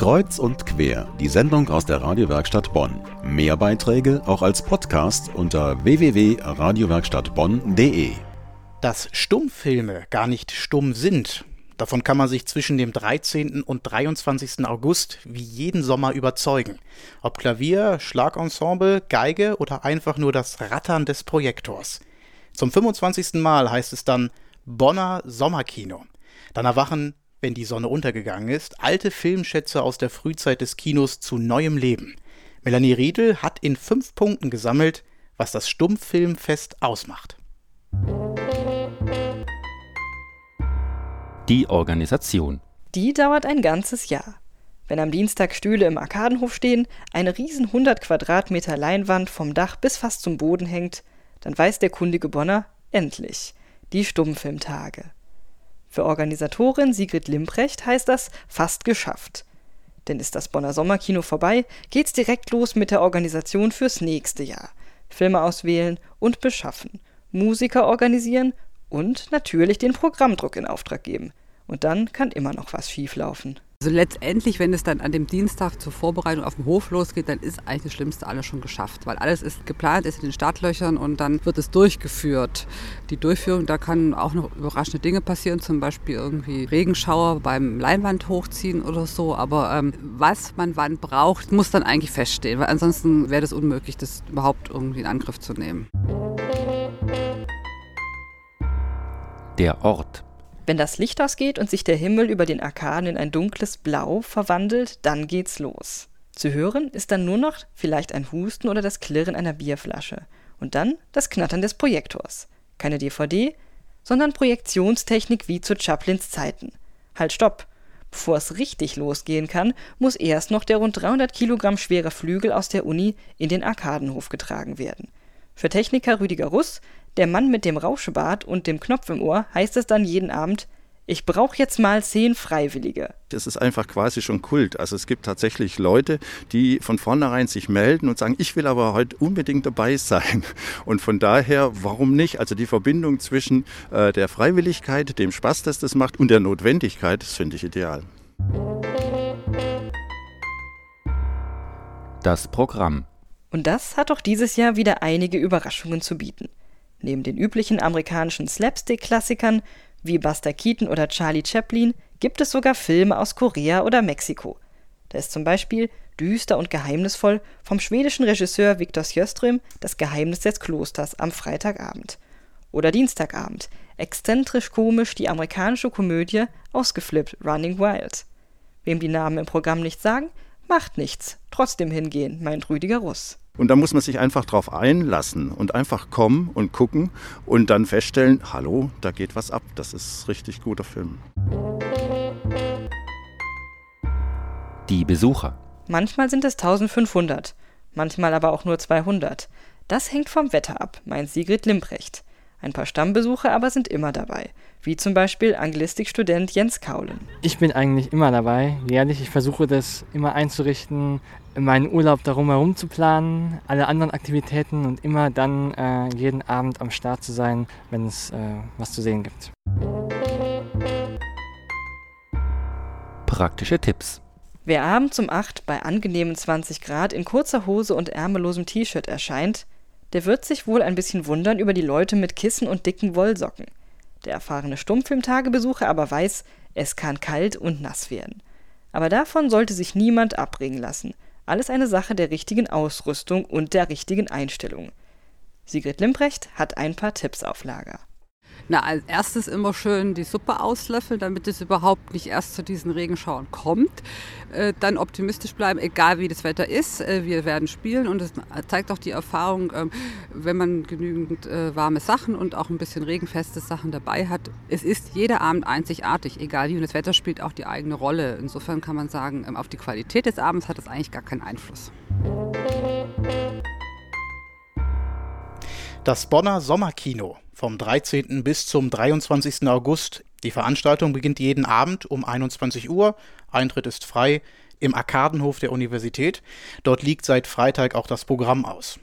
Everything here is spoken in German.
Kreuz und quer, die Sendung aus der Radiowerkstatt Bonn. Mehr Beiträge auch als Podcast unter www.radiowerkstattbonn.de. Dass Stummfilme gar nicht stumm sind, davon kann man sich zwischen dem 13. und 23. August wie jeden Sommer überzeugen. Ob Klavier, Schlagensemble, Geige oder einfach nur das Rattern des Projektors. Zum 25. Mal heißt es dann Bonner Sommerkino. Dann erwachen wenn die Sonne untergegangen ist, alte Filmschätze aus der Frühzeit des Kinos zu neuem Leben. Melanie Riedel hat in fünf Punkten gesammelt, was das Stummfilmfest ausmacht. Die Organisation. Die dauert ein ganzes Jahr. Wenn am Dienstag Stühle im Arkadenhof stehen, eine riesen 100 Quadratmeter Leinwand vom Dach bis fast zum Boden hängt, dann weiß der kundige Bonner endlich die Stummfilmtage. Für Organisatorin Sigrid Limprecht heißt das fast geschafft. Denn ist das Bonner Sommerkino vorbei, geht's direkt los mit der Organisation fürs nächste Jahr. Filme auswählen und beschaffen, Musiker organisieren und natürlich den Programmdruck in Auftrag geben. Und dann kann immer noch was schieflaufen. Also letztendlich, wenn es dann an dem Dienstag zur Vorbereitung auf dem Hof losgeht, dann ist eigentlich das Schlimmste alles schon geschafft, weil alles ist geplant, ist in den Startlöchern und dann wird es durchgeführt. Die Durchführung, da kann auch noch überraschende Dinge passieren, zum Beispiel irgendwie Regenschauer beim Leinwand hochziehen oder so. Aber ähm, was man wann braucht, muss dann eigentlich feststehen, weil ansonsten wäre es unmöglich, das überhaupt irgendwie in Angriff zu nehmen. Der Ort. Wenn das Licht ausgeht und sich der Himmel über den Arkaden in ein dunkles Blau verwandelt, dann geht's los. Zu hören ist dann nur noch vielleicht ein Husten oder das Klirren einer Bierflasche. Und dann das Knattern des Projektors. Keine DVD, sondern Projektionstechnik wie zu Chaplins Zeiten. Halt, stopp! Bevor es richtig losgehen kann, muss erst noch der rund 300 Kilogramm schwere Flügel aus der Uni in den Arkadenhof getragen werden. Für Techniker Rüdiger Russ der Mann mit dem Rauschebart und dem Knopf im Ohr heißt es dann jeden Abend, ich brauche jetzt mal zehn Freiwillige. Das ist einfach quasi schon Kult. Also es gibt tatsächlich Leute, die von vornherein sich melden und sagen, ich will aber heute unbedingt dabei sein. Und von daher, warum nicht? Also die Verbindung zwischen äh, der Freiwilligkeit, dem Spaß, dass das macht und der Notwendigkeit, das finde ich ideal. Das Programm. Und das hat auch dieses Jahr wieder einige Überraschungen zu bieten. Neben den üblichen amerikanischen Slapstick-Klassikern wie Buster Keaton oder Charlie Chaplin gibt es sogar Filme aus Korea oder Mexiko. Da ist zum Beispiel düster und geheimnisvoll vom schwedischen Regisseur Viktor Sjöström Das Geheimnis des Klosters am Freitagabend. Oder Dienstagabend, exzentrisch komisch die amerikanische Komödie Ausgeflippt Running Wild. Wem die Namen im Programm nicht sagen, macht nichts, trotzdem hingehen, meint Rüdiger Russ. Und da muss man sich einfach drauf einlassen und einfach kommen und gucken und dann feststellen, hallo, da geht was ab. Das ist richtig guter Film. Die Besucher. Manchmal sind es 1500, manchmal aber auch nur 200. Das hängt vom Wetter ab, meint Sigrid Limprecht. Ein paar Stammbesucher aber sind immer dabei, wie zum Beispiel Anglistikstudent Jens Kaulen. Ich bin eigentlich immer dabei, jährlich. Ich versuche das immer einzurichten, meinen Urlaub darum herum zu planen, alle anderen Aktivitäten und immer dann äh, jeden Abend am Start zu sein, wenn es äh, was zu sehen gibt. Praktische Tipps. Wer abends um 8 bei angenehmen 20 Grad in kurzer Hose und ärmellosem T-Shirt erscheint, der wird sich wohl ein bisschen wundern über die Leute mit Kissen und dicken Wollsocken. Der erfahrene Stummfilmtagebesucher aber weiß, es kann kalt und nass werden. Aber davon sollte sich niemand abbringen lassen. Alles eine Sache der richtigen Ausrüstung und der richtigen Einstellung. Sigrid Limprecht hat ein paar Tipps auf Lager. Na, als erstes immer schön die Suppe auslöffeln, damit es überhaupt nicht erst zu diesen Regenschauern kommt. Äh, dann optimistisch bleiben, egal wie das Wetter ist. Äh, wir werden spielen und es zeigt auch die Erfahrung, äh, wenn man genügend äh, warme Sachen und auch ein bisschen regenfeste Sachen dabei hat. Es ist jeder Abend einzigartig, egal wie. Und das Wetter spielt auch die eigene Rolle. Insofern kann man sagen, ähm, auf die Qualität des Abends hat es eigentlich gar keinen Einfluss. Das Bonner Sommerkino vom 13. bis zum 23. August. Die Veranstaltung beginnt jeden Abend um 21 Uhr. Eintritt ist frei im Arkadenhof der Universität. Dort liegt seit Freitag auch das Programm aus.